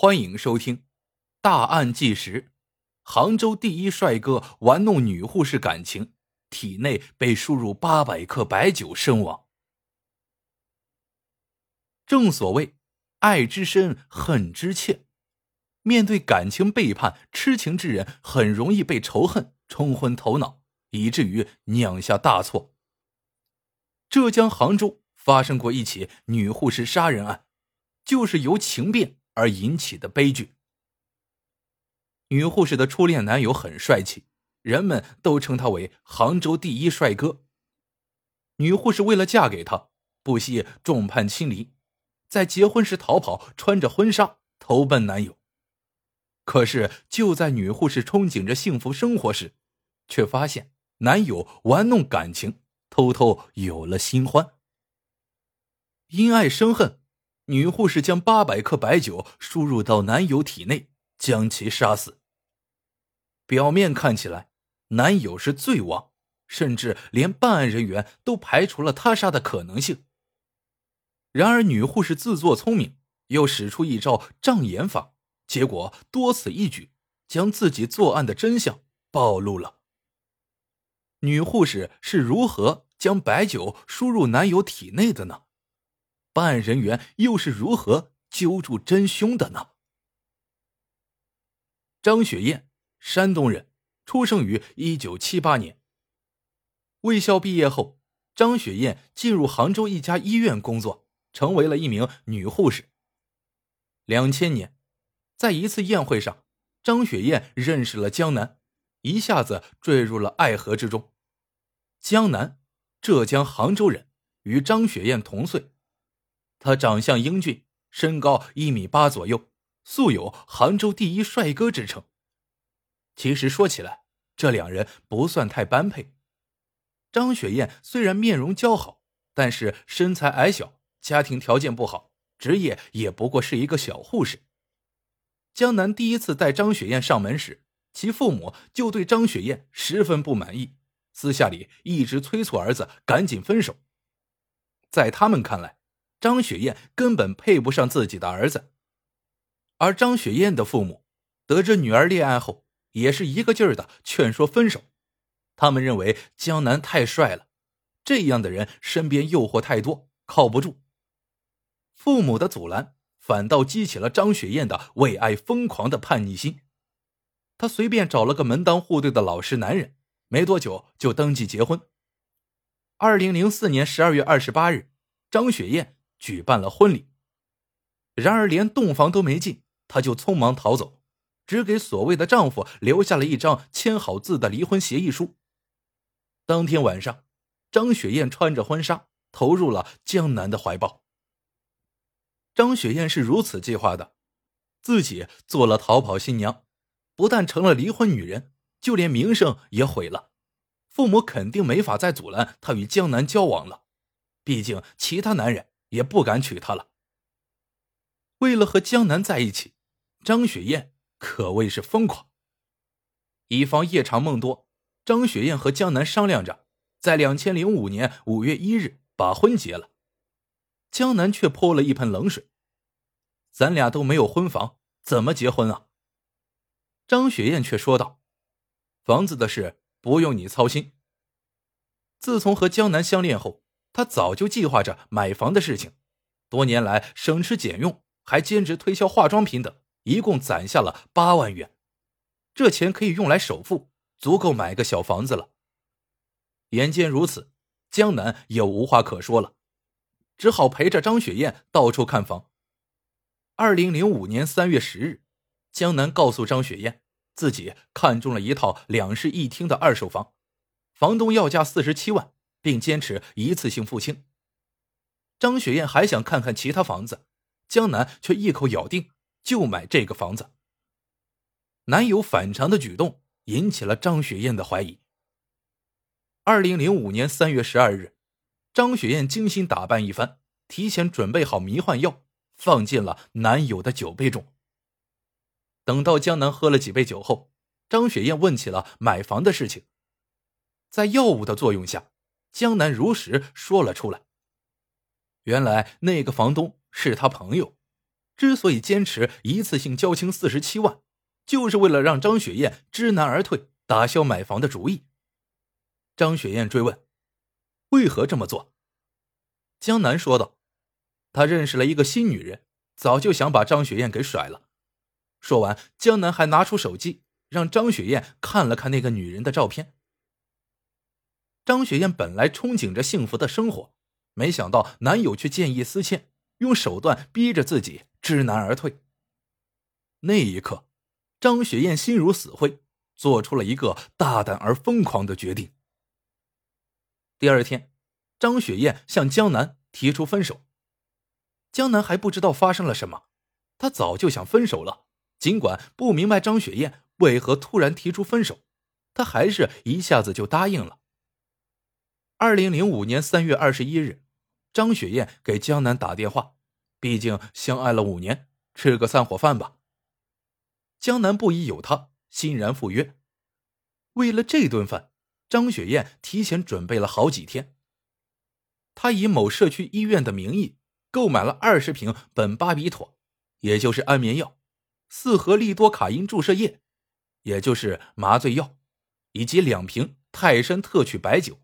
欢迎收听《大案纪实》。杭州第一帅哥玩弄女护士感情，体内被输入八百克白酒身亡。正所谓“爱之深，恨之切”，面对感情背叛，痴情之人很容易被仇恨冲昏头脑，以至于酿下大错。浙江杭州发生过一起女护士杀人案，就是由情变。而引起的悲剧。女护士的初恋男友很帅气，人们都称他为杭州第一帅哥。女护士为了嫁给他，不惜众叛亲离，在结婚时逃跑，穿着婚纱投奔男友。可是就在女护士憧憬着幸福生活时，却发现男友玩弄感情，偷偷有了新欢。因爱生恨。女护士将八百克白酒输入到男友体内，将其杀死。表面看起来，男友是罪亡，甚至连办案人员都排除了他杀的可能性。然而，女护士自作聪明，又使出一招障眼法，结果多此一举，将自己作案的真相暴露了。女护士是如何将白酒输入男友体内的呢？办案人员又是如何揪住真凶的呢？张雪燕，山东人，出生于一九七八年。卫校毕业后，张雪燕进入杭州一家医院工作，成为了一名女护士。两千年，在一次宴会上，张雪燕认识了江南，一下子坠入了爱河之中。江南，浙江杭州人，与张雪燕同岁。他长相英俊，身高一米八左右，素有“杭州第一帅哥”之称。其实说起来，这两人不算太般配。张雪燕虽然面容姣好，但是身材矮小，家庭条件不好，职业也不过是一个小护士。江南第一次带张雪燕上门时，其父母就对张雪燕十分不满意，私下里一直催促儿子赶紧分手。在他们看来，张雪燕根本配不上自己的儿子，而张雪燕的父母得知女儿恋爱后，也是一个劲儿的劝说分手。他们认为江南太帅了，这样的人身边诱惑太多，靠不住。父母的阻拦反倒激起了张雪燕的为爱疯狂的叛逆心。她随便找了个门当户对的老实男人，没多久就登记结婚。二零零四年十二月二十八日，张雪燕。举办了婚礼，然而连洞房都没进，她就匆忙逃走，只给所谓的丈夫留下了一张签好字的离婚协议书。当天晚上，张雪燕穿着婚纱投入了江南的怀抱。张雪燕是如此计划的，自己做了逃跑新娘，不但成了离婚女人，就连名声也毁了。父母肯定没法再阻拦她与江南交往了，毕竟其他男人。也不敢娶她了。为了和江南在一起，张雪燕可谓是疯狂。以防夜长梦多，张雪燕和江南商量着，在两千零五年五月一日把婚结了。江南却泼了一盆冷水：“咱俩都没有婚房，怎么结婚啊？”张雪燕却说道：“房子的事不用你操心。自从和江南相恋后。”他早就计划着买房的事情，多年来省吃俭用，还兼职推销化妆品等，一共攒下了八万元。这钱可以用来首付，足够买个小房子了。眼见如此，江南也无话可说了，只好陪着张雪燕到处看房。二零零五年三月十日，江南告诉张雪燕，自己看中了一套两室一厅的二手房，房东要价四十七万。并坚持一次性付清。张雪燕还想看看其他房子，江南却一口咬定就买这个房子。男友反常的举动引起了张雪燕的怀疑。二零零五年三月十二日，张雪燕精心打扮一番，提前准备好迷幻药，放进了男友的酒杯中。等到江南喝了几杯酒后，张雪燕问起了买房的事情。在药物的作用下。江南如实说了出来。原来那个房东是他朋友，之所以坚持一次性交清四十七万，就是为了让张雪燕知难而退，打消买房的主意。张雪燕追问：“为何这么做？”江南说道：“他认识了一个新女人，早就想把张雪燕给甩了。”说完，江南还拿出手机，让张雪燕看了看那个女人的照片。张雪燕本来憧憬着幸福的生活，没想到男友却见异思迁，用手段逼着自己知难而退。那一刻，张雪燕心如死灰，做出了一个大胆而疯狂的决定。第二天，张雪燕向江南提出分手。江南还不知道发生了什么，他早就想分手了。尽管不明白张雪燕为何突然提出分手，他还是一下子就答应了。二零零五年三月二十一日，张雪燕给江南打电话，毕竟相爱了五年，吃个散伙饭吧。江南不疑有他，欣然赴约。为了这顿饭。张雪燕提前准备了好几天。她以某社区医院的名义购买了二十瓶苯巴比妥，也就是安眠药；四盒利多卡因注射液，也就是麻醉药，以及两瓶泰山特曲白酒。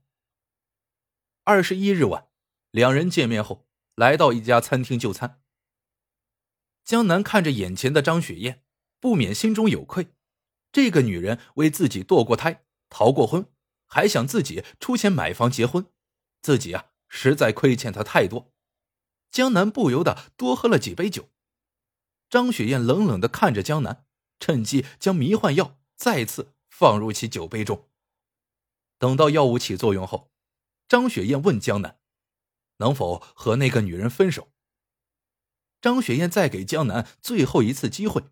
二十一日晚，两人见面后，来到一家餐厅就餐。江南看着眼前的张雪燕，不免心中有愧：这个女人为自己堕过胎、逃过婚。还想自己出钱买房结婚，自己啊实在亏欠她太多。江南不由得多喝了几杯酒。张雪燕冷冷的看着江南，趁机将迷幻药再次放入其酒杯中。等到药物起作用后，张雪燕问江南：“能否和那个女人分手？”张雪燕再给江南最后一次机会。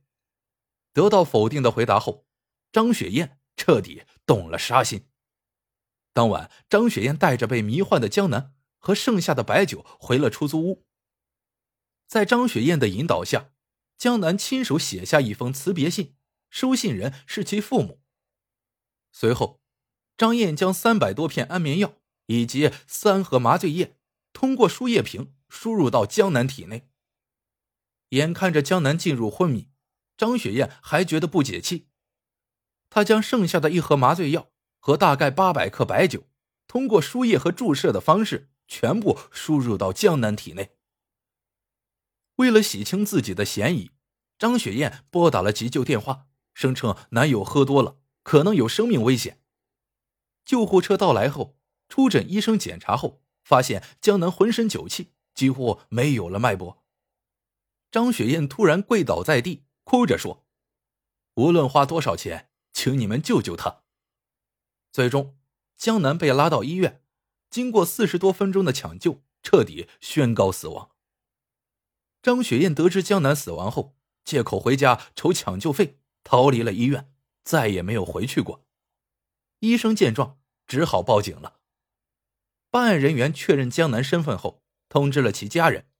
得到否定的回答后，张雪燕彻底动了杀心。当晚，张雪燕带着被迷幻的江南和剩下的白酒回了出租屋。在张雪燕的引导下，江南亲手写下一封辞别信，收信人是其父母。随后，张燕将三百多片安眠药以及三盒麻醉液通过输液瓶输入到江南体内。眼看着江南进入昏迷，张雪燕还觉得不解气，她将剩下的一盒麻醉药。和大概八百克白酒，通过输液和注射的方式全部输入到江南体内。为了洗清自己的嫌疑，张雪燕拨打了急救电话，声称男友喝多了，可能有生命危险。救护车到来后，出诊医生检查后发现江南浑身酒气，几乎没有了脉搏。张雪燕突然跪倒在地，哭着说：“无论花多少钱，请你们救救他。”最终，江南被拉到医院，经过四十多分钟的抢救，彻底宣告死亡。张雪燕得知江南死亡后，借口回家筹抢救费，逃离了医院，再也没有回去过。医生见状，只好报警了。办案人员确认江南身份后，通知了其家人。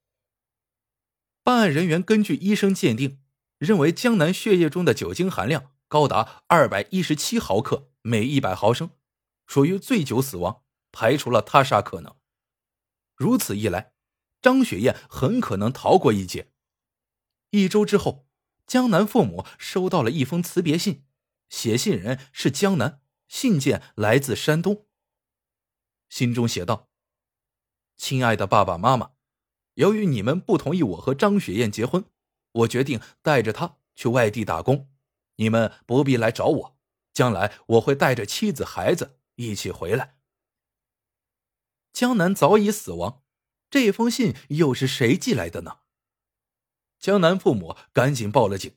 办案人员根据医生鉴定，认为江南血液中的酒精含量高达二百一十七毫克。每一百毫升，属于醉酒死亡，排除了他杀可能。如此一来，张雪燕很可能逃过一劫。一周之后，江南父母收到了一封辞别信，写信人是江南，信件来自山东。信中写道：“亲爱的爸爸妈妈，由于你们不同意我和张雪燕结婚，我决定带着她去外地打工，你们不必来找我。”将来我会带着妻子孩子一起回来。江南早已死亡，这封信又是谁寄来的呢？江南父母赶紧报了警。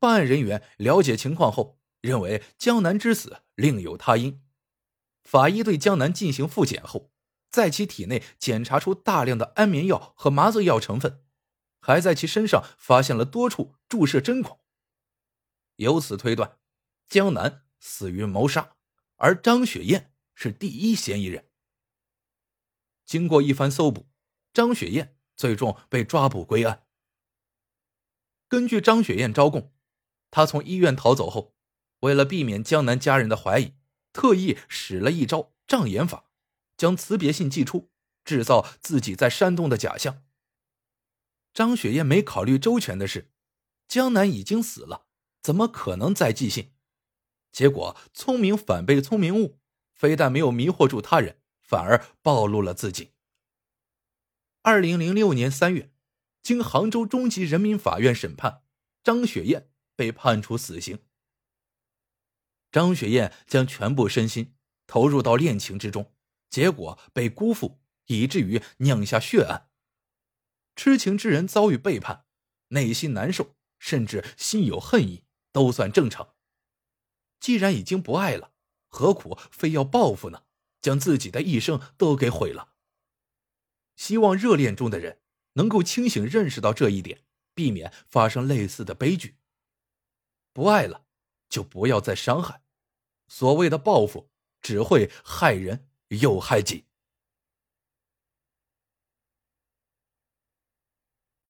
办案人员了解情况后，认为江南之死另有他因。法医对江南进行复检后，在其体内检查出大量的安眠药和麻醉药成分，还在其身上发现了多处注射针孔。由此推断。江南死于谋杀，而张雪燕是第一嫌疑人。经过一番搜捕，张雪燕最终被抓捕归案。根据张雪燕招供，她从医院逃走后，为了避免江南家人的怀疑，特意使了一招障眼法，将辞别信寄出，制造自己在山洞的假象。张雪燕没考虑周全的是，江南已经死了，怎么可能再寄信？结果聪明反被聪明误，非但没有迷惑住他人，反而暴露了自己。二零零六年三月，经杭州中级人民法院审判，张雪燕被判处死刑。张雪燕将全部身心投入到恋情之中，结果被辜负，以至于酿下血案。痴情之人遭遇背叛，内心难受，甚至心有恨意，都算正常。既然已经不爱了，何苦非要报复呢？将自己的一生都给毁了。希望热恋中的人能够清醒认识到这一点，避免发生类似的悲剧。不爱了，就不要再伤害。所谓的报复，只会害人又害己。